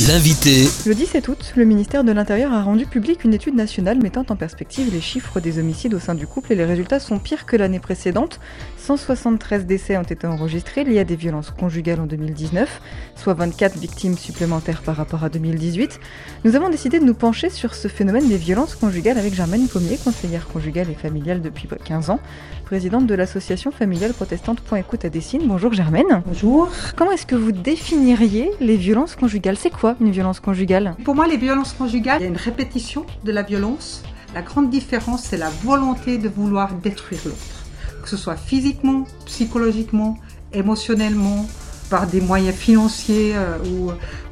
L'invité. Le 17 août, le ministère de l'Intérieur a rendu public une étude nationale mettant en perspective les chiffres des homicides au sein du couple et les résultats sont pires que l'année précédente. 173 décès ont été enregistrés liés à des violences conjugales en 2019, soit 24 victimes supplémentaires par rapport à 2018. Nous avons décidé de nous pencher sur ce phénomène des violences conjugales avec Germaine Pommier, conseillère conjugale et familiale depuis 15 ans, présidente de l'association familiale protestante Point Écoute à Dessine. Bonjour Germaine. Bonjour. Comment est-ce que vous définiriez les violences conjugales? C'est quoi une violence conjugale Pour moi, les violences conjugales, il y a une répétition de la violence. La grande différence, c'est la volonté de vouloir détruire l'autre. Que ce soit physiquement, psychologiquement, émotionnellement, par des moyens financiers euh,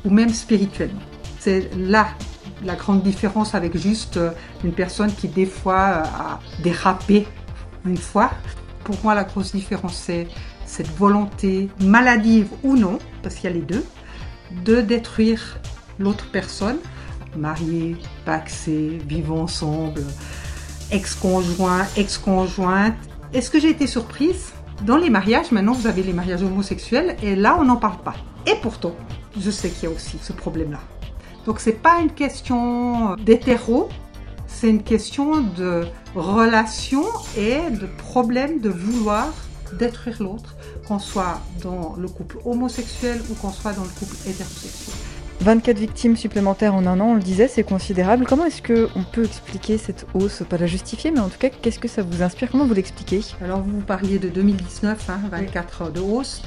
ou, même spirituellement. C'est là la grande différence avec juste euh, une personne qui des fois euh, a dérapé une fois. Pour moi, la grosse différence, c'est cette volonté, maladive ou non, parce qu'il y a les deux, de détruire l'autre personne, marié, paxé, vivant ensemble, ex-conjoint, ex-conjointe. Est-ce que j'ai été surprise? Dans les mariages, maintenant vous avez les mariages homosexuels et là on n'en parle pas. Et pourtant, je sais qu'il y a aussi ce problème-là. Donc c'est pas une question d'hétéro, c'est une question de relation et de problème de vouloir détruire l'autre, qu'on soit dans le couple homosexuel ou qu'on soit dans le couple hétérosexuel. 24 victimes supplémentaires en un an, on le disait, c'est considérable. Comment est-ce qu'on peut expliquer cette hausse? Pas la justifier, mais en tout cas, qu'est-ce que ça vous inspire? Comment vous l'expliquez? Alors, vous parliez de 2019, hein, 24 de hausse.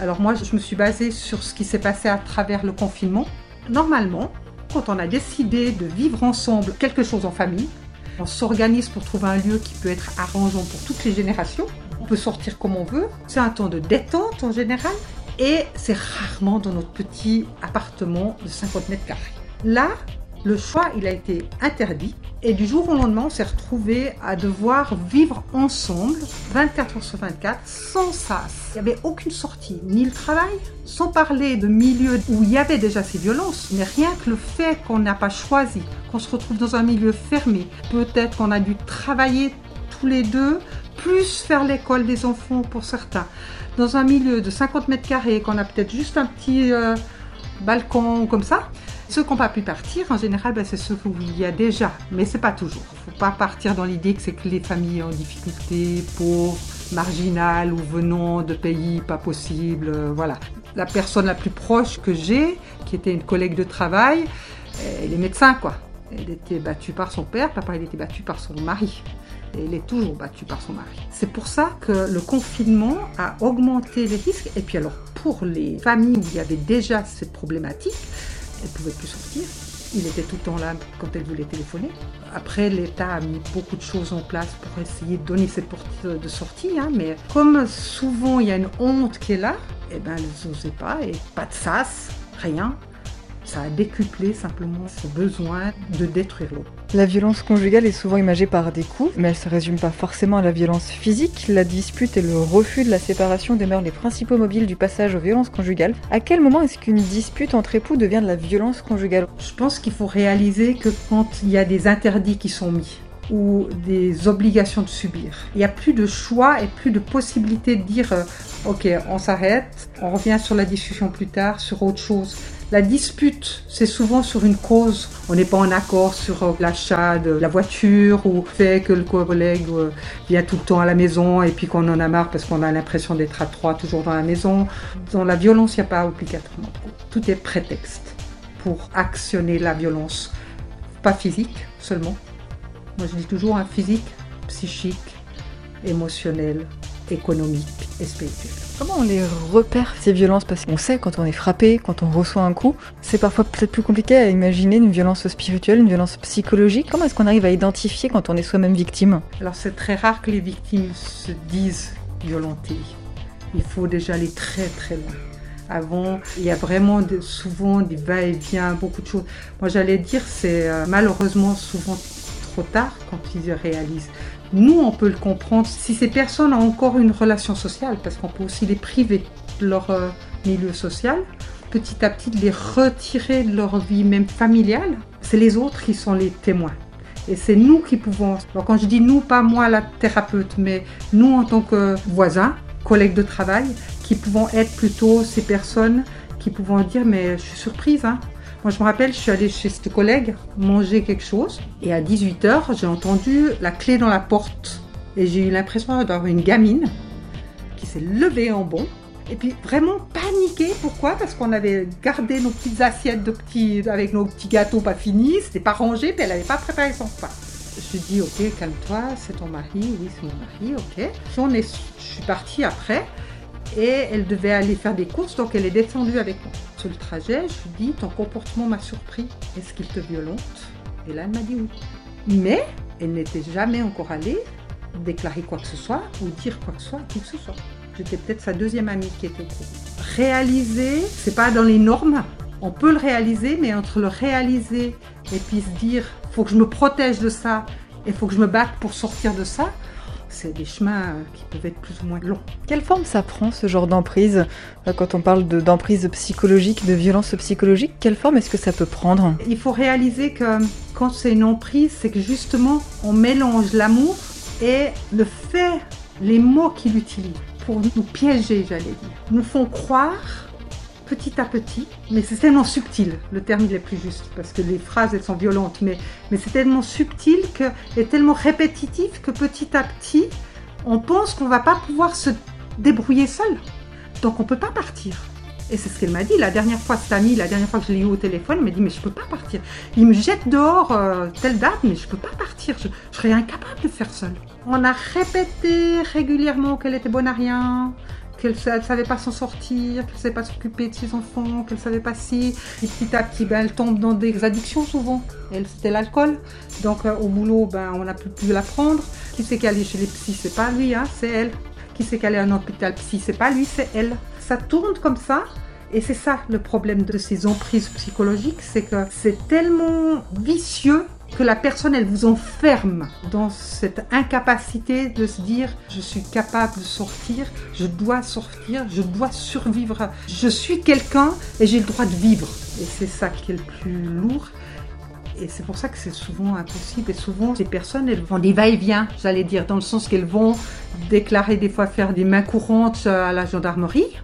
Alors, moi, je me suis basée sur ce qui s'est passé à travers le confinement. Normalement, quand on a décidé de vivre ensemble quelque chose en famille, on s'organise pour trouver un lieu qui peut être arrangeant pour toutes les générations. On peut sortir comme on veut. C'est un temps de détente en général. Et c'est rarement dans notre petit appartement de 50 mètres carrés. Là, le choix, il a été interdit. Et du jour au lendemain, on s'est retrouvé à devoir vivre ensemble 24 heures sur 24 sans sas. Il n'y avait aucune sortie, ni le travail, sans parler de milieux où il y avait déjà ces violences. Mais rien que le fait qu'on n'a pas choisi, qu'on se retrouve dans un milieu fermé, peut-être qu'on a dû travailler tous les deux, plus faire l'école des enfants pour certains, dans un milieu de 50 mètres carrés, qu'on a peut-être juste un petit euh, balcon comme ça. Ceux qui n'ont pas pu partir, en général, ben, c'est ceux où il y a déjà, mais c'est pas toujours. Il ne faut pas partir dans l'idée que c'est que les familles en difficulté, pauvres, marginales ou venant de pays pas possibles. Euh, voilà. La personne la plus proche que j'ai, qui était une collègue de travail, elle est médecin, quoi. Elle était battue par son père, papa il était battu par son mari. Et elle est toujours battue par son mari. C'est pour ça que le confinement a augmenté les risques. Et puis alors, pour les familles où il y avait déjà cette problématique, elle ne pouvait plus sortir. Il était tout le temps là quand elle voulait téléphoner. Après, l'État a mis beaucoup de choses en place pour essayer de donner cette porte de sortie. Hein, mais comme souvent il y a une honte qui est là, eh ben, elles n'osaient pas et pas de sas, rien. Ça a décuplé simplement ce besoin de détruire l'autre. La violence conjugale est souvent imagée par des coups, mais elle se résume pas forcément à la violence physique. La dispute et le refus de la séparation demeurent les principaux mobiles du passage aux violences conjugales. À quel moment est-ce qu'une dispute entre époux devient de la violence conjugale? Je pense qu'il faut réaliser que quand il y a des interdits qui sont mis, ou des obligations de subir. Il n'y a plus de choix et plus de possibilité de dire euh, ok on s'arrête, on revient sur la discussion plus tard, sur autre chose. La dispute, c'est souvent sur une cause. On n'est pas en accord sur euh, l'achat de la voiture ou fait que le collègue euh, vient tout le temps à la maison et puis qu'on en a marre parce qu'on a l'impression d'être à trois toujours dans la maison. Dans la violence, il n'y a pas obligatoirement. Tout est prétexte pour actionner la violence. Pas physique seulement. Moi je dis toujours un physique, psychique, émotionnel, économique et spirituel. Comment on les repère ces violences? Parce qu'on sait quand on est frappé, quand on reçoit un coup, c'est parfois peut-être plus compliqué à imaginer une violence spirituelle, une violence psychologique. Comment est-ce qu'on arrive à identifier quand on est soi-même victime? Alors c'est très rare que les victimes se disent violentées. Il faut déjà aller très très loin. Avant, il y a vraiment de, souvent des va-et-vient, beaucoup de choses. Moi j'allais dire, c'est euh, malheureusement souvent trop tard quand ils réalisent. Nous, on peut le comprendre si ces personnes ont encore une relation sociale, parce qu'on peut aussi les priver de leur euh, milieu social, petit à petit les retirer de leur vie même familiale. C'est les autres qui sont les témoins. Et c'est nous qui pouvons, quand je dis nous, pas moi la thérapeute, mais nous en tant que voisins, collègues de travail, qui pouvons être plutôt ces personnes qui pouvons dire mais je suis surprise. Hein. Moi je me rappelle, je suis allée chez ce collègue manger quelque chose et à 18h j'ai entendu la clé dans la porte et j'ai eu l'impression d'avoir une gamine qui s'est levée en bond et puis vraiment paniquée. Pourquoi? Parce qu'on avait gardé nos petites assiettes de petits, avec nos petits gâteaux pas finis, c'était pas rangé, puis elle n'avait pas préparé son repas. Je dis ok, calme-toi, c'est ton mari, oui c'est mon mari, ok. Je suis partie après et elle devait aller faire des courses, donc elle est descendue avec moi. Sur le trajet, je lui dis ton comportement m'a surpris, est-ce qu'il te violente? Et là elle m'a dit oui. Mais elle n'était jamais encore allée déclarer quoi que ce soit ou dire quoi que ce soit qui que ce soit. J'étais peut-être sa deuxième amie qui était au courant. Réaliser, c'est pas dans les normes. On peut le réaliser, mais entre le réaliser et puis se dire, faut que je me protège de ça et faut que je me batte pour sortir de ça, c'est des chemins qui peuvent être plus ou moins longs. Quelle forme ça prend ce genre d'emprise euh, Quand on parle d'emprise psychologique, de violence psychologique, quelle forme est-ce que ça peut prendre? Il faut réaliser que quand c'est une emprise, c'est que justement on mélange l'amour et le fait, les mots qu'il utilise pour nous piéger, j'allais dire, nous font croire petit à petit, mais c'est tellement subtil, le terme il est plus juste, parce que les phrases elles sont violentes, mais, mais c'est tellement subtil que, et tellement répétitif que petit à petit, on pense qu'on va pas pouvoir se débrouiller seul. Donc on peut pas partir. Et c'est ce qu'elle m'a dit la dernière fois, cet ami, la dernière fois que je l'ai eu au téléphone, il m'a dit mais je peux pas partir. Il me jette dehors euh, telle date, mais je peux pas partir. Je, je serais incapable de faire seul. On a répété régulièrement qu'elle était bonne à rien, qu'elle ne savait pas s'en sortir, qu'elle ne savait pas s'occuper de ses enfants, qu'elle ne savait pas si. Et petit à petit, ben, elle tombe dans des addictions souvent. Elle, c'était l'alcool. Donc euh, au boulot, ben, on n'a plus pu la prendre. Qui c'est est chez les psys C'est pas lui, hein, c'est elle. Qui c'est qu'elle est en hôpital psy C'est pas lui, c'est elle. Ça tourne comme ça. Et c'est ça le problème de ces emprises psychologiques, c'est que c'est tellement vicieux que la personne, elle vous enferme dans cette incapacité de se dire, je suis capable de sortir, je dois sortir, je dois survivre, je suis quelqu'un et j'ai le droit de vivre. Et c'est ça qui est le plus lourd. Et c'est pour ça que c'est souvent impossible. Et souvent, ces personnes, elles vont des va-et-vient, j'allais dire, dans le sens qu'elles vont déclarer des fois faire des mains courantes à la gendarmerie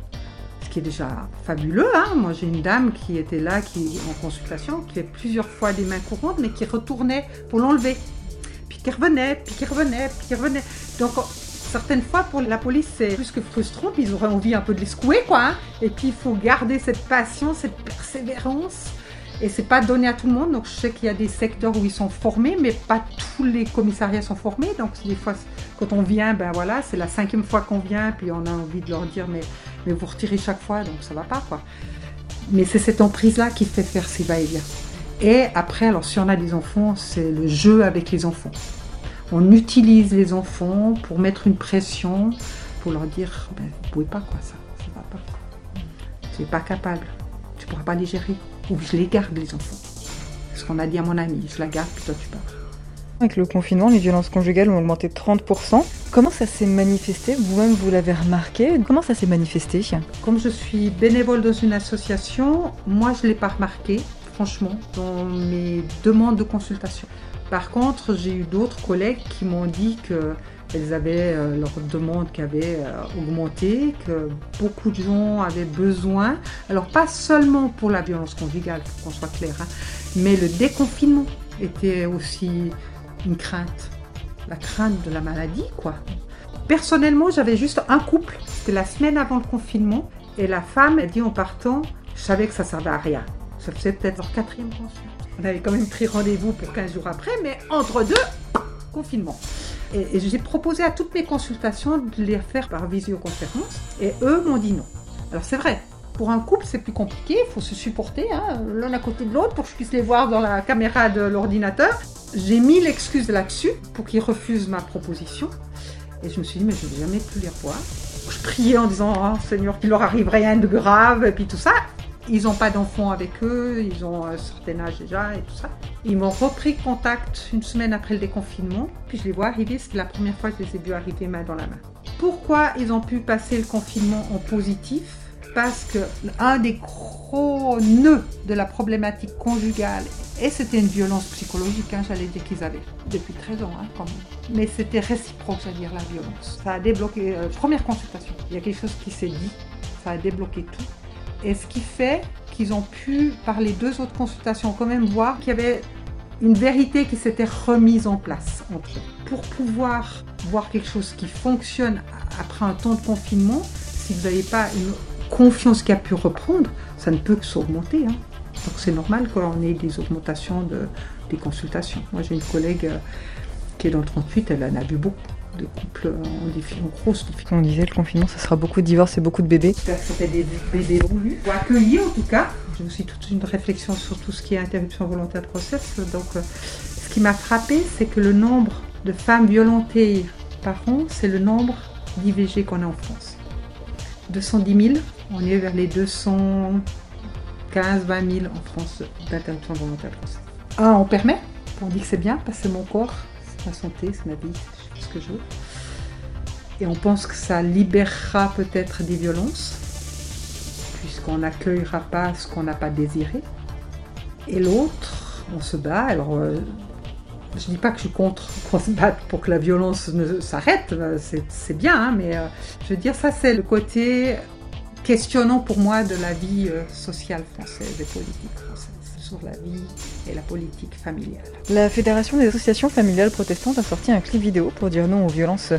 qui déjà fabuleux. Hein. Moi, j'ai une dame qui était là, qui en consultation, qui fait plusieurs fois des mains courantes, mais qui retournait pour l'enlever. Puis qui revenait, puis qui revenait, puis qui revenait. Donc, certaines fois, pour la police, c'est plus que frustrant, ils auraient envie un peu de les secouer, quoi. Hein. Et puis, il faut garder cette patience, cette persévérance. Et c'est pas donné à tout le monde. Donc, je sais qu'il y a des secteurs où ils sont formés, mais pas tous les commissariats sont formés. Donc, des fois, quand on vient, ben voilà, c'est la cinquième fois qu'on vient, puis on a envie de leur dire, mais, mais vous retirez chaque fois, donc ça va pas, quoi. Mais c'est cette emprise-là qui fait faire ces va-et-vient. Et après, alors, si on a des enfants, c'est le jeu avec les enfants. On utilise les enfants pour mettre une pression, pour leur dire, ben, vous pouvez pas, quoi, ça, ça va pas. Tu n'es pas capable. Tu pourras pas les gérer. Ou je les garde, les enfants. Ce qu'on a dit à mon ami. Je la garde, puis toi, tu pars. Avec le confinement, les violences conjugales ont augmenté de 30%. Comment ça s'est manifesté? Vous-même, vous, l'avez remarqué. Comment ça s'est manifesté? Comme je suis bénévole dans une association, moi, je ne l'ai pas remarqué, franchement, dans mes demandes de consultation. Par contre, j'ai eu d'autres collègues qui m'ont dit que elles avaient euh, leur demande qui avait euh, augmenté, que beaucoup de gens avaient besoin, alors pas seulement pour la violence conjugale, pour qu'on soit clair, hein, mais le déconfinement était aussi une crainte, la crainte de la maladie, quoi. Personnellement, j'avais juste un couple, c'était la semaine avant le confinement, et la femme dit en partant, je savais que ça servait à rien. Ça faisait peut-être leur quatrième consulte. On avait quand même pris rendez-vous pour 15 jours après, mais entre deux, confinement. Et, j'ai proposé à toutes mes consultations de les faire par visioconférence. Et eux m'ont dit non. Alors c'est vrai, pour un couple, c'est plus compliqué, il faut se supporter hein, l'un à côté de l'autre pour que je puisse les voir dans la caméra de l'ordinateur. J'ai mis l'excuse là-dessus pour qu'ils refusent ma proposition. Et je me suis dit, mais je ne vais jamais plus les revoir. Je priais en disant, oh, Seigneur, qu'il leur arrive rien de grave, et puis tout ça. Ils n'ont pas d'enfants avec eux, ils ont un certain âge déjà et tout ça. Ils m'ont repris contact une semaine après le déconfinement, puis je les vois arriver, c'était la première fois que je les ai vus arriver main dans la main. Pourquoi ils ont pu passer le confinement en positif? Parce que un des gros nœuds de la problématique conjugale, et c'était une violence psychologique, hein, j'allais dire qu'ils avaient, depuis 13 ans hein, quand même. Mais c'était réciproque, c'est-à-dire la violence. Ça a débloqué, euh, première consultation, il y a quelque chose qui s'est dit ça a débloqué tout. Et ce qui fait qu'ils ont pu, par les deux autres consultations, quand même voir qu'il y avait une vérité qui s'était remise en place entre eux. Pour pouvoir voir quelque chose qui fonctionne après un temps de confinement, si vous n'avez pas une confiance qui a pu reprendre, ça ne peut que s'augmenter. Hein. Donc c'est normal qu'on ait des augmentations de, des consultations. Moi j'ai une collègue euh, qui est dans le 38, elle en a vu beaucoup de couples en, défi, en grosse difficulté. On disait le confinement, ça sera beaucoup de divorces et beaucoup de bébés. Ça fait des bébés voulus, ou accueillis en tout cas. J'ai aussi toute une réflexion sur tout ce qui est interruption volontaire de grossesse. Donc, euh, ce qui m'a frappé, c'est que le nombre de femmes violentées par an, c'est le nombre d'IVG qu'on a en France. 210 000, on est vers les 215 20 000 en France d'interruption volontaire grossesse. Ah, on permet? On dit que c'est bien parce que c'est mon corps, c'est ma santé, c'est ma vie, je ce que je veux. Et on pense que ça libérera peut-être des violences, puisqu'on n'accueillera pas ce qu'on n'a pas désiré. Et l'autre, on se bat. Alors, euh, je ne dis pas que je suis contre qu'on se batte pour que la violence s'arrête, euh, c'est bien, hein, mais euh, je veux dire, ça c'est le côté questionnant pour moi de la vie sociale française, des politiques françaises sur la vie et la politique familiale. La Fédération des associations familiales protestantes a sorti un clip vidéo pour dire non aux violences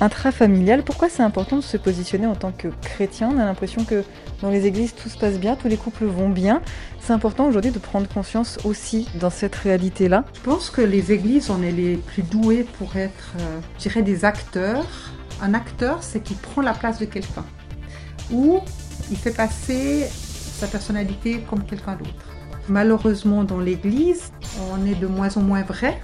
intrafamiliales. Pourquoi c'est important de se positionner en tant que chrétien? On a l'impression que dans les églises tout se passe bien, tous les couples vont bien. C'est important aujourd'hui de prendre conscience aussi dans cette réalité-là. Je pense que les églises, on est les plus doués pour être, euh, je dirais, des acteurs. Un acteur, c'est qui prend la place de quelqu'un. Ou il fait passer sa personnalité comme quelqu'un d'autre. Malheureusement, dans l'Église, on est de moins en moins vrai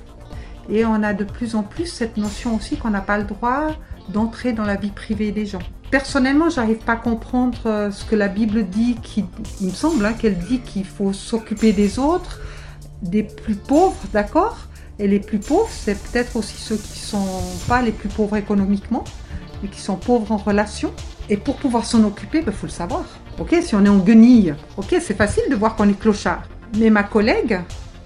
et on a de plus en plus cette notion aussi qu'on n'a pas le droit d'entrer dans la vie privée des gens. Personnellement, j'arrive pas à comprendre euh, ce que la Bible dit, il me semble hein, qu'elle dit qu'il faut s'occuper des autres, des plus pauvres, d'accord? Et les plus pauvres, c'est peut-être aussi ceux qui sont pas les plus pauvres économiquement, mais qui sont pauvres en relation. Et pour pouvoir s'en occuper, il ben, faut le savoir. Ok, si on est en guenille, ok, c'est facile de voir qu'on est clochard. Mais ma collègue,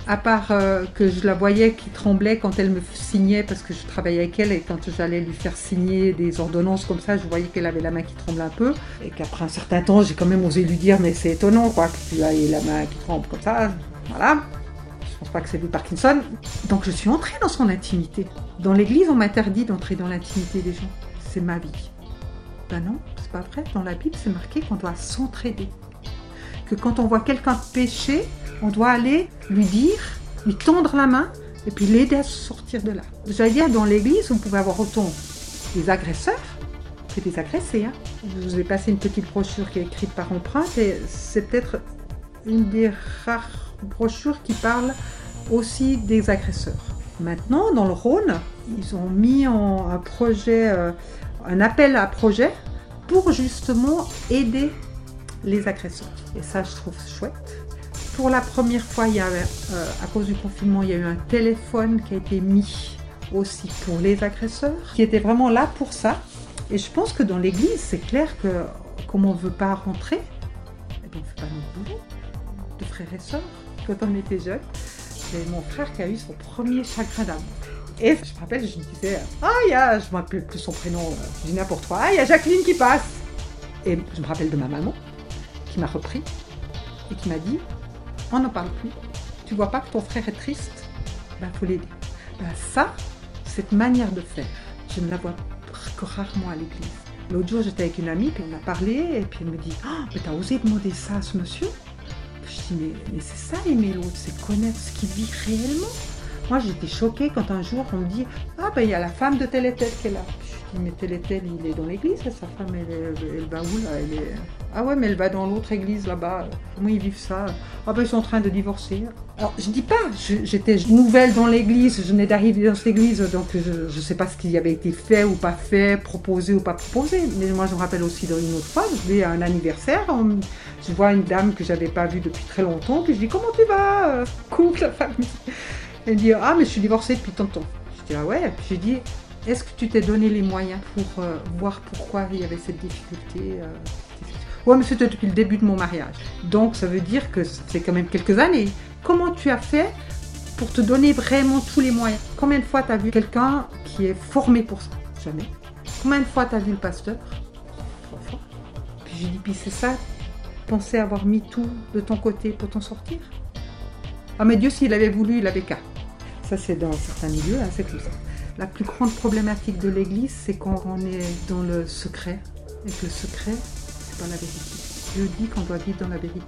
à part euh, que je la voyais qui tremblait quand elle me signait, parce que je travaillais avec elle, et quand j'allais lui faire signer des ordonnances comme ça, je voyais qu'elle avait la main qui tremble un peu, et qu'après un certain temps, j'ai quand même osé lui dire, mais c'est étonnant, quoi, que tu aies la main qui tremble comme ça, voilà. Je pense pas que c'est du Parkinson. Donc je suis entrée dans son intimité. Dans l'église, on m'interdit d'entrer dans l'intimité des gens. C'est ma vie. Ben non, c'est pas vrai. Dans la Bible, c'est marqué qu'on doit s'entraider. Que quand on voit quelqu'un pécher, on doit aller lui dire, lui tendre la main et puis l'aider à sortir de là. J'allais dire, dans l'église, on pouvait avoir autant des agresseurs que des agressés. Hein. Je vous ai passé une petite brochure qui est écrite par empreinte et c'est peut-être une des rares brochures qui parle aussi des agresseurs. Maintenant, dans le Rhône, ils ont mis un projet, euh, un appel à projet pour justement aider les agresseurs. Et ça, je trouve chouette. Pour la première fois, il y euh, à cause du confinement, il y a eu un téléphone qui a été mis aussi pour les agresseurs, qui était vraiment là pour ça. Et je pense que dans l'église, c'est clair que comme on ne veut pas rentrer, eh bien, on ne fait pas notre boulot de frères et sœurs. Quand on était jeune, c'est mon frère qui a eu son premier chagrin d'amour. Et je me rappelle, je me disais, ah, y a, je ne rappelle plus son prénom, je dis n'importe quoi, ah, il y a Jacqueline qui passe. Et je me rappelle de ma maman qui m'a repris et qui m'a dit, on n'en parle plus. Tu vois pas que ton frère est triste? Ben, faut l'aider. Ben, ça, cette manière de faire, je ne la vois que rarement à l'église. L'autre jour, j'étais avec une amie, puis on a parlé, et puis elle me dit Ah, t'as osé demander ça à ce monsieur? Je dis Mais, mais c'est ça, aimer l'autre, c'est connaître ce qu'il vit réellement. Moi, j'étais choquée quand un jour on me dit Ah, ben il y a la femme de tel et tel qui est là. Dis Mais tel et tel, il est dans l'église, sa femme, elle, elle, va où là elle est... Ah ouais, mais elle va dans l'autre église là-bas. Comment ils vivent ça? Ah ben ils sont en train de divorcer. Alors je dis pas, j'étais nouvelle dans l'église, je venais d'arriver dans cette église, donc je ne sais pas ce qui avait été fait ou pas fait, proposé ou pas proposé. Mais moi je me rappelle aussi d'une autre fois, je vais à un anniversaire, je vois une dame que j'avais pas vue depuis très longtemps, puis je dis comment tu vas Couple, la famille. Elle dit ah mais je suis divorcée depuis tant de temps. Je dis ah ouais, puis je dis est-ce que tu t'es donné les moyens pour euh, voir pourquoi il y avait cette difficulté euh, Ouais, mais c'était depuis le début de mon mariage. Donc ça veut dire que c'est quand même quelques années. Comment tu as fait pour te donner vraiment tous les moyens? Combien de fois tu as vu quelqu'un qui est formé pour ça? Jamais. Combien de fois tu as vu le pasteur? Trois fois. Puis j'ai dit, puis c'est ça, penser avoir mis tout de ton côté pour t'en sortir? Ah mais Dieu, s'il avait voulu, il avait qu'à. Ça c'est dans certains milieux, hein, c'est tout ça. La plus grande problématique de l'Église, c'est quand on est dans le secret. Et que le secret, c'est pas la vérité. Dieu dit qu'on doit vivre dans la vérité.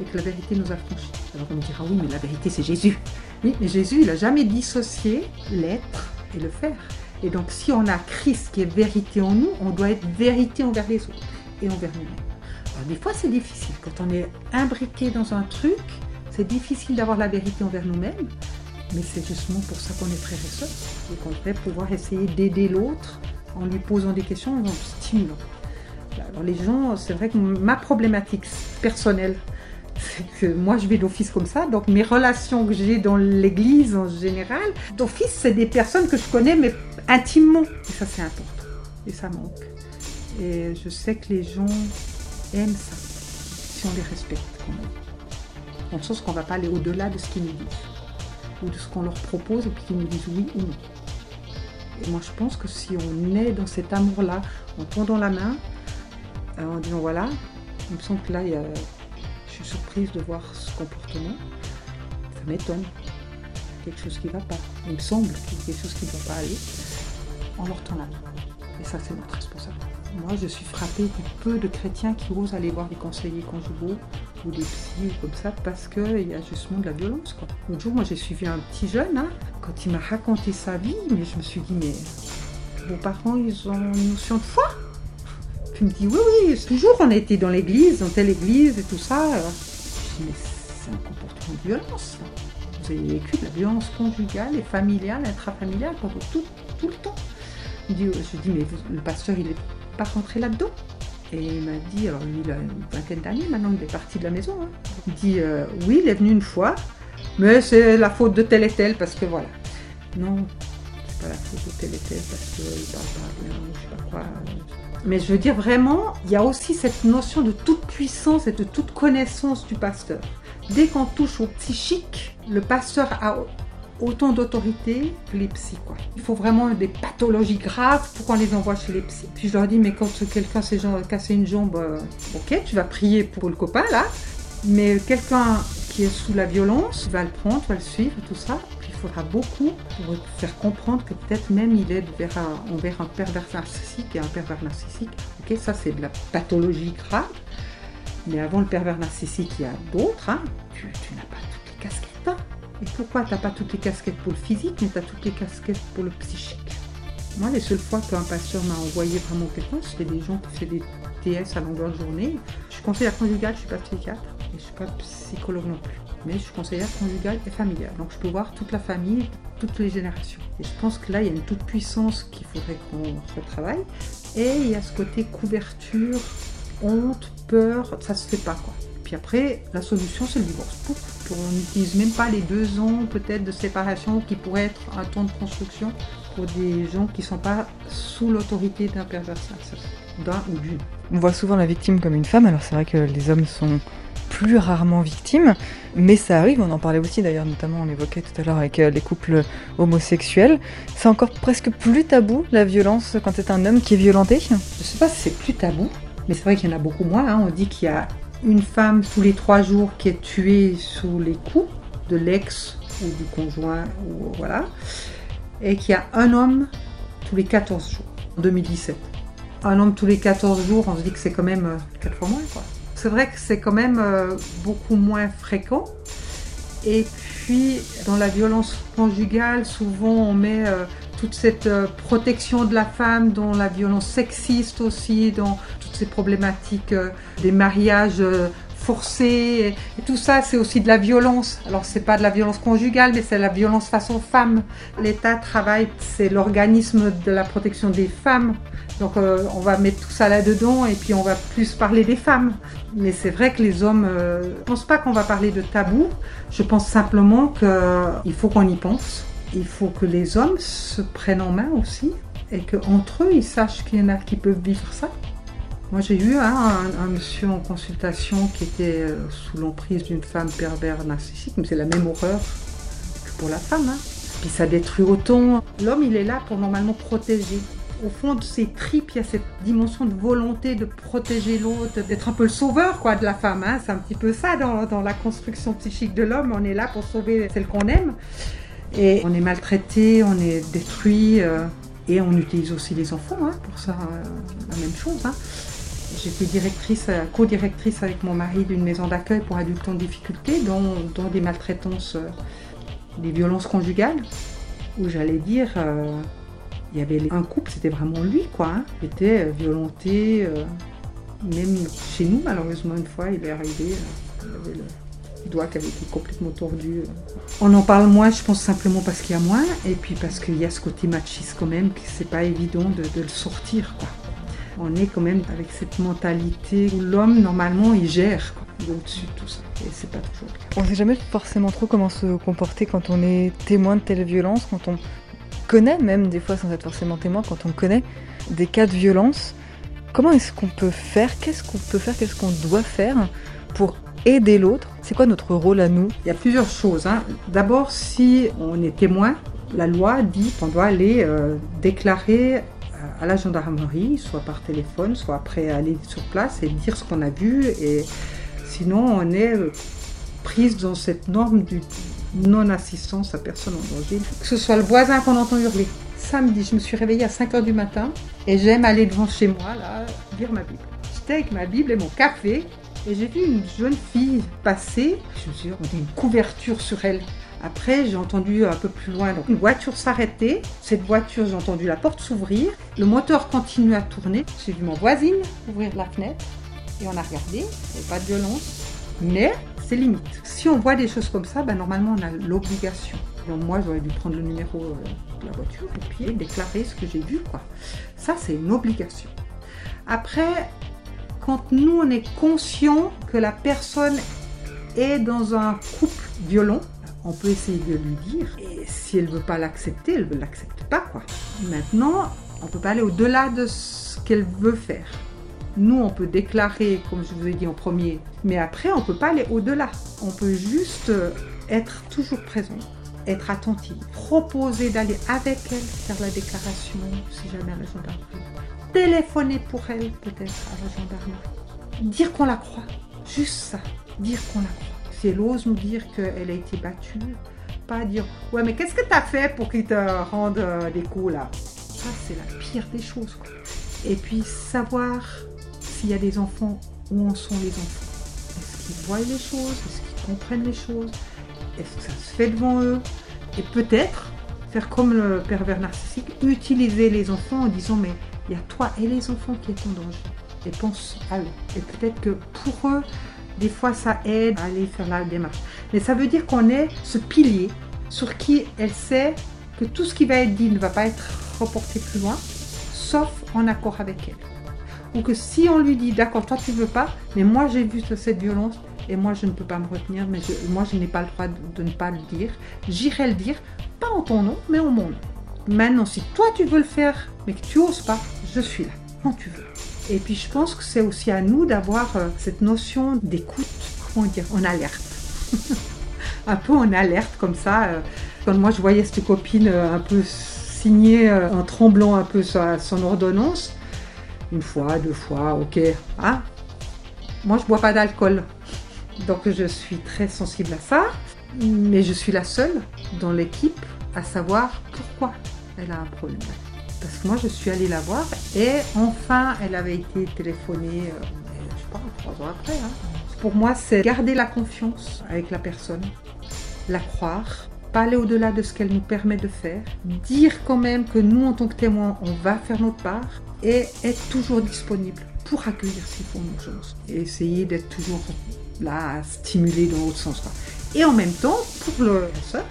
Et que la vérité nous affranchit. Alors on me dira, oui, mais la vérité, c'est Jésus. Oui, mais Jésus, il n'a jamais dissocié l'être et le faire. Et donc, si on a Christ qui est vérité en nous, on doit être vérité envers les autres et envers nous-mêmes. des fois, c'est difficile. Quand on est imbriqué dans un truc, c'est difficile d'avoir la vérité envers nous-mêmes. Mais c'est justement pour ça qu'on est frères et. Et qu'on devrait pouvoir essayer d'aider l'autre en lui posant des questions, en le stimulant. Alors, les gens, c'est vrai que ma problématique personnelle, c'est que moi je vais d'office comme ça, donc mes relations que j'ai dans l'église en général, d'office c'est des personnes que je connais mais intimement. Et ça c'est important. Et ça manque. Et je sais que les gens aiment ça, si on les respecte quand même. En sens qu'on ne va pas aller au-delà de ce qu'ils nous disent, ou de ce qu'on leur propose et puis qu'ils nous disent oui ou non. Et moi je pense que si on est dans cet amour-là, en tendant la main, euh, en disant voilà, il me semble que là il y a je suis surprise de voir ce comportement. Ça m'étonne. Quelque chose qui ne va pas. Il me semble qu'il y a quelque chose qui ne va pas aller. On leur tend la main. Et ça, c'est notre responsabilité. Moi, je suis frappée du peu de chrétiens qui osent aller voir des conseillers conjugaux ou des psys comme ça parce qu'il y a justement de la violence. Quoi. Un jour, moi, j'ai suivi un petit jeune. Hein, quand il m'a raconté sa vie, mais je me suis dit, mais vos parents, ils ont une notion de foi? Tu me dis, oui, oui, toujours on a été dans l'église, dans telle église et tout ça. Je dis, mais c'est un comportement de violence. Vous avez vécu de la violence conjugale et familiale, intrafamiliale pendant tout, tout le temps. je dis, mais le pasteur, il n'est pas rentré là-dedans? Et il m'a dit, alors lui, il a une vingtaine d'années, maintenant il est parti de la maison. Hein. Il dit, euh, oui, il est venu une fois, mais c'est la faute de tel et tel, parce que voilà. Non, c'est pas la faute de tel et tel, parce qu'il parle pas bien, je sais pas quoi. Mais je veux dire vraiment, il y a aussi cette notion de toute puissance et de toute connaissance du pasteur. Dès qu'on touche au psychique, le pasteur a autant d'autorité que les psys. Quoi. Il faut vraiment des pathologies graves pour qu'on les envoie chez les psys. Puis je leur dis, mais quand quelqu'un s'est cassé une jambe, euh, ok, tu vas prier pour le copain là, mais quelqu'un qui est sous la violence, tu vas le prendre, tu vas le suivre, tout ça il faudra beaucoup pour faire comprendre que peut-être même il est vers un, envers un pervers narcissique et un pervers narcissique. Ok, ça c'est de la pathologie grave. Mais avant le pervers narcissique, il y a d'autres. Hein. Tu, n'as pas toutes les casquettes. Et pourquoi tu n'as pas toutes les casquettes pour le physique, mais tu as toutes les casquettes pour le psychique Moi, les seules fois qu'un pasteur m'a envoyé vraiment quelqu'un, c'était des gens qui faisaient des TS à longueur de journée. Je suis conseillère conjugale, je suis pas psychiatre et je suis pas psychologue non plus mais je suis conseillère conjugale et familiale. Donc je peux voir toute la famille, toutes les générations. Et je pense que là, il y a une toute puissance qu'il faudrait qu'on retravaille. Et il y a ce côté couverture, honte, peur, ça se fait pas quoi. Puis après, la solution, c'est le divorce. On n'utilise même pas les deux ans peut-être de séparation qui pourraient être un temps de construction pour des gens qui ne sont pas sous l'autorité d'un pervers d'un ou d'une. On voit souvent la victime comme une femme, alors c'est vrai que les hommes sont plus rarement victimes, mais ça arrive, on en parlait aussi d'ailleurs, notamment on évoquait tout à l'heure avec euh, les couples homosexuels. C'est encore presque plus tabou la violence quand c'est un homme qui est violenté? Je sais pas si c'est plus tabou, mais c'est vrai qu'il y en a beaucoup moins. Hein. On dit qu'il y a une femme tous les trois jours qui est tuée sous les coups de l'ex ou du conjoint, ou voilà, et qu'il y a un homme tous les 14 jours, en 2017. Un homme tous les 14 jours, on se dit que c'est quand même 4 euh, fois moins, c'est vrai que c'est quand même euh, beaucoup moins fréquent. Et puis, dans la violence conjugale, souvent on met euh, toute cette protection de la femme, dans la violence sexiste aussi, dans ces problématiques des mariages forcés. Et, tout ça, c'est aussi de la violence. Alors, c'est pas de la violence conjugale, mais c'est la violence face aux femmes. L'État travaille, c'est l'organisme de la protection des femmes. Donc euh, on va mettre tout ça là-dedans et puis on va plus parler des femmes. Mais c'est vrai que les hommes, euh, je ne pense pas qu'on va parler de tabou. Je pense simplement qu'il faut qu'on y pense. Il faut que les hommes se prennent en main aussi et qu'entre eux, ils sachent qu'il y en a qui peuvent vivre ça. Moi, j'ai eu un, monsieur en consultation qui était euh, sous l'emprise d'une femme pervers narcissique, mais c'est la même horreur que pour la femme. Hein. Puis ça détruit autant. L'homme, il est là pour normalement protéger au fond de ses tripes, il y a cette dimension de volonté de protéger l'autre, d'être un peu le sauveur quoi, de la femme. Hein. C'est un petit peu ça dans, la construction psychique de l'homme. On est là pour sauver celle qu'on aime. Et on est maltraité, on est détruit. Euh, et on utilise aussi les enfants hein, pour ça, euh, la même chose. Hein. J'étais directrice, euh, co-directrice avec mon mari d'une maison d'accueil pour adultes en difficulté, dont, des maltraitances, des violences conjugales, où j'allais dire, il y avait un couple, c'était vraiment lui, quoi. Hein, qui était euh, violenté. Euh, même chez nous, malheureusement, une fois, il est arrivé, euh, il avait le doigt qui avait été complètement tordu. On en parle moins, je pense simplement parce qu'il y a moins, et puis parce qu'il y a ce côté machiste quand même, que c'est pas évident de, le sortir, quoi. On est quand même avec cette mentalité où l'homme, normalement, il gère au-dessus de tout ça. Et c'est pas toujours le cas. On sait jamais forcément trop comment se comporter quand on est témoin de telle violence, quand on connaît, même des fois sans être forcément témoin, quand on connaît des cas de violence, comment est-ce qu'on peut faire? Qu'est-ce qu'on peut faire? Qu'est-ce qu'on doit faire pour aider l'autre? C'est quoi notre rôle à nous? Il y a plusieurs choses. Hein. D'abord, si on est témoin, la loi dit qu'on doit aller euh, déclarer à la gendarmerie, soit par téléphone, soit après aller sur place et dire ce qu'on a vu. Et sinon, on est euh, prise dans cette norme du non-assistance à personne en danger. Que ce soit le voisin qu'on entend hurler. Samedi, je me suis réveillée à 5 h du matin et j'aime aller devant chez moi, là, lire ma Bible. J'étais avec ma Bible et mon café et j'ai vu une jeune fille passer. Je me suis dit, on a une couverture sur elle. Après, j'ai entendu un peu plus loin donc, une voiture s'arrêter. Cette voiture, j'ai entendu la porte s'ouvrir. Le moteur continue à tourner. J'ai vu mon voisine ouvrir la fenêtre et on a regardé. Il n'y avait pas de violence. Mais c'est limite. Si on voit des choses comme ça, ben, normalement on a l'obligation. Donc moi j'aurais dû prendre le numéro euh, de la voiture et puis déclarer ce que j'ai vu. Quoi. Ça c'est une obligation. Après, quand nous on est conscient que la personne est dans un couple violent, on peut essayer de lui dire. Et si elle ne veut pas l'accepter, elle ne l'accepte pas. Quoi. Maintenant, on ne peut pas aller au-delà de ce qu'elle veut faire. Nous, on peut déclarer, comme je vous ai dit en premier, mais après, on ne peut pas aller au-delà. On peut juste euh, être toujours présent, être attentif, proposer d'aller avec elle faire la déclaration, si jamais à la gendarmerie. Téléphoner pour elle, peut-être, à la gendarmerie. Dire qu'on la croit. Juste ça. Dire qu'on la croit. Si elle ose nous dire qu'elle a été battue, pas dire Ouais, mais qu'est-ce que tu as fait pour qu'il te rende euh, des coups là? Ça, c'est la pire des choses. Et puis savoir s'il y a des enfants, où en sont les enfants Est-ce qu'ils voient les choses? Est-ce qu'ils comprennent les choses? Est-ce que ça se fait devant eux? Et peut-être faire comme le pervers narcissique, utiliser les enfants en disant mais il y a toi et les enfants qui est en danger. Et pense à eux. Et peut-être que pour eux, des fois ça aide à aller faire la démarche. Mais ça veut dire qu'on est ce pilier sur qui elle sait que tout ce qui va être dit ne va pas être reporté plus loin, sauf en accord avec elle ou que si on lui dit d'accord, toi tu veux pas, mais moi j'ai vu cette violence et moi je ne peux pas me retenir, mais moi je n'ai pas le droit de, ne pas le dire, j'irai le dire, pas en ton nom, mais en mon nom. Maintenant, si toi tu veux le faire, mais que tu oses pas, je suis là, quand tu veux. Et puis je pense que c'est aussi à nous d'avoir euh, cette notion d'écoute, comment dire, en alerte. un peu en alerte comme ça. Euh. quand moi je voyais cette copine euh, un peu signer en tremblant un peu son ordonnance, une fois, deux fois, ok. Ah, moi je bois pas d'alcool, donc je suis très sensible à ça, mais je suis la seule dans l'équipe à savoir pourquoi elle a un problème. Parce que moi je suis allée la voir et enfin elle avait été téléphonée, euh, je sais pas, trois ans après. Hein. Pour moi c'est garder la confiance avec la personne, la croire, pas aller au-delà de ce qu'elle nous permet de faire, dire quand même que nous en tant que témoins on va faire notre part, et être toujours disponible pour accueillir ces fonds d'urgence et essayer d'être toujours là à stimuler dans l'autre sens. Et en même temps, pour l'agresseur,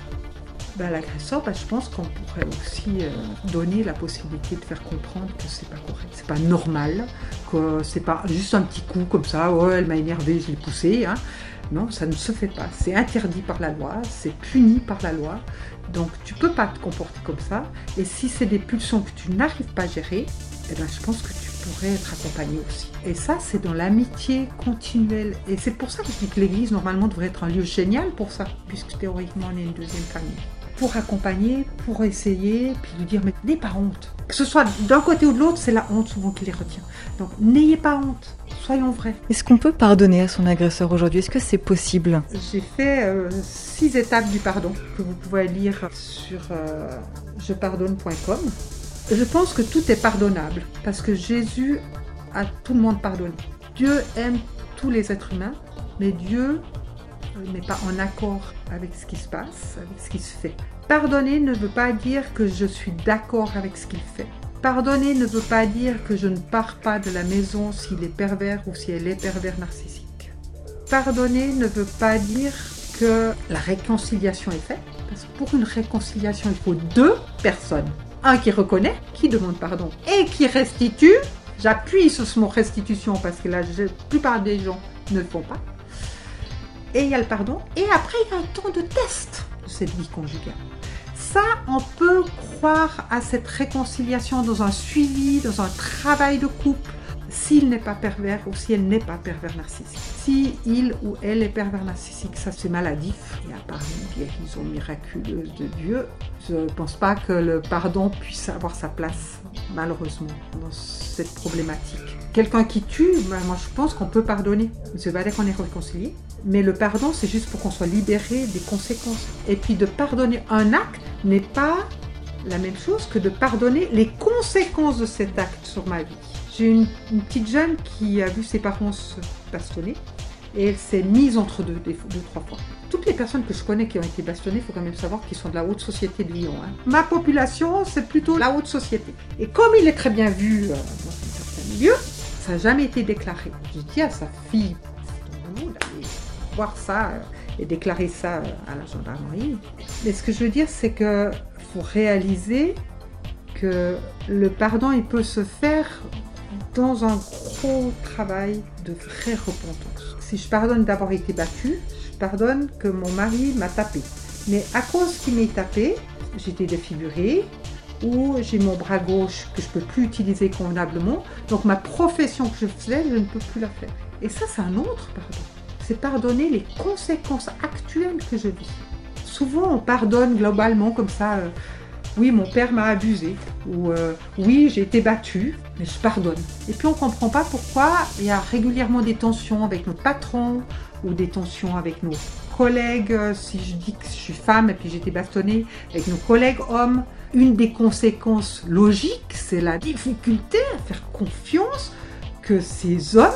ben, l'agresseur, ben, je pense qu'on pourrait aussi euh, donner la possibilité de faire comprendre que c'est pas correct, c'est pas normal, que c'est pas juste un petit coup comme ça, oh elle m'a énervé, je l'ai poussé. Hein. Non, ça ne se fait pas. C'est interdit par la loi, c'est puni par la loi. Donc tu peux pas te comporter comme ça. Et si c'est des pulsions que tu n'arrives pas à gérer, eh ben, je pense que tu pourrais être accompagné aussi. Et ça, c'est dans l'amitié continuelle. Et c'est pour ça que je dis que l'Église, normalement, devrait être un lieu génial pour ça, puisque théoriquement, on est une deuxième famille. Pour accompagner, pour essayer, puis lui dire mais n'ayez pas honte. Que ce soit d'un côté ou de l'autre, c'est la honte souvent qui les retient. Donc n'ayez pas honte, soyons vrais. Est-ce qu'on peut pardonner à son agresseur aujourd'hui? Est-ce que c'est possible? J'ai fait euh, six étapes du pardon que vous pouvez lire sur euh, jepardonne.com. Je pense que tout est pardonnable parce que Jésus a tout le monde pardonné. Dieu aime tous les êtres humains, mais Dieu n'est pas en accord avec ce qui se passe, avec ce qui se fait. Pardonner ne veut pas dire que je suis d'accord avec ce qu'il fait. Pardonner ne veut pas dire que je ne pars pas de la maison s'il est pervers ou si elle est pervers narcissique. Pardonner ne veut pas dire que la réconciliation est faite, parce que pour une réconciliation, il faut deux personnes. Un qui reconnaît, qui demande pardon, et qui restitue. J'appuie sur ce mot restitution parce que la plupart des gens ne le font pas et il y a le pardon, et après il y a un temps de test de cette vie conjugale. Ça, on peut croire à cette réconciliation dans un suivi, dans un travail de couple, s'il n'est pas pervers ou si elle n'est pas pervers narcissique. Si il ou elle est pervers narcissique, ça c'est maladif. Et à part une guérison miraculeuse de Dieu, je ne pense pas que le pardon puisse avoir sa place, malheureusement, dans cette problématique. Quelqu'un qui tue, ben, moi je pense qu'on peut pardonner. Pas dire qu'on est réconcilié, mais le pardon, c'est juste pour qu'on soit libéré des conséquences. Et puis de pardonner un acte n'est pas la même chose que de pardonner les conséquences de cet acte sur ma vie. J'ai une, petite jeune qui a vu ses parents se bastonner et elle s'est mise entre deux, deux, trois fois. Toutes les personnes que je connais qui ont été bastonnées, il faut quand même savoir qu'ils sont de la haute société de Lyon. Hein. Ma population, c'est plutôt la haute société. Et comme il est très bien vu euh, dans un certain milieu, ça n'a jamais été déclaré. Je dis à sa fille voir ça euh, et déclarer ça euh, à la gendarmerie. Mais ce que je veux dire, c'est que faut réaliser que le pardon, il peut se faire dans un gros travail de vraie repentance. Si je pardonne d'avoir été battue, je pardonne que mon mari m'a tapé. Mais à cause qu'il m'ait tapé, j'étais défigurée, ou j'ai mon bras gauche que je ne peux plus utiliser convenablement. Donc ma profession que je faisais, je ne peux plus la faire. Et ça, c'est un autre pardon. C'est pardonner les conséquences actuelles que je vis. Souvent, on pardonne globalement comme ça. Euh, oui, mon père m'a abusé, ou euh, oui, j'ai été battue, mais je pardonne. Et puis on ne comprend pas pourquoi il y a régulièrement des tensions avec notre patron, ou des tensions avec nos collègues, euh, si je dis que je suis femme et puis j'ai été bastonnée, avec nos collègues hommes. Une des conséquences logiques, c'est la difficulté à faire confiance que ces hommes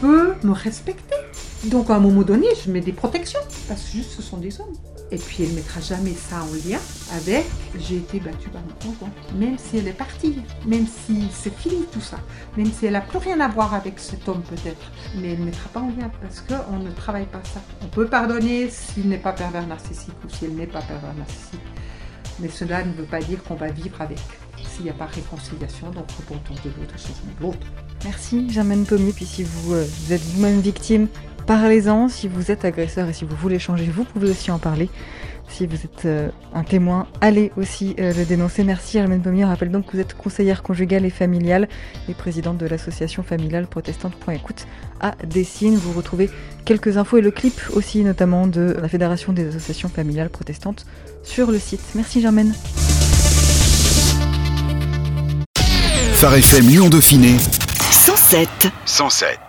peuvent me respecter. Donc à un moment donné, je mets des protections, parce que juste ce sont des hommes. Et puis elle ne mettra jamais ça en lien avec j'ai été battue par mon conjoint. Même si elle est partie, même si c'est fini tout ça, même si elle n'a plus rien à voir avec cet homme peut-être, mais elle ne mettra pas en lien parce qu'on ne travaille pas ça. On peut pardonner s'il n'est pas pervers narcissique ou si elle n'est pas pervers narcissique. Mais cela ne veut pas dire qu'on va vivre avec. S'il n'y a pas réconciliation, donc repentance de l'autre, changement de l'autre. Merci Germaine Pommier. Puis si vous, euh, vous êtes vous-même victime Parlez-en, si vous êtes agresseur et si vous voulez changer, vous pouvez aussi en parler. Si vous êtes euh, un témoin, allez aussi euh, le dénoncer. Merci Hermène Pommier. Je rappelle donc que vous êtes conseillère conjugale et familiale et présidente de l'association familiale protestante.écoute à Dessine. Vous retrouvez quelques infos et le clip aussi notamment de la Fédération des associations familiales protestantes sur le site. Merci Germaine. Phare FM Lyon Dauphiné 107 107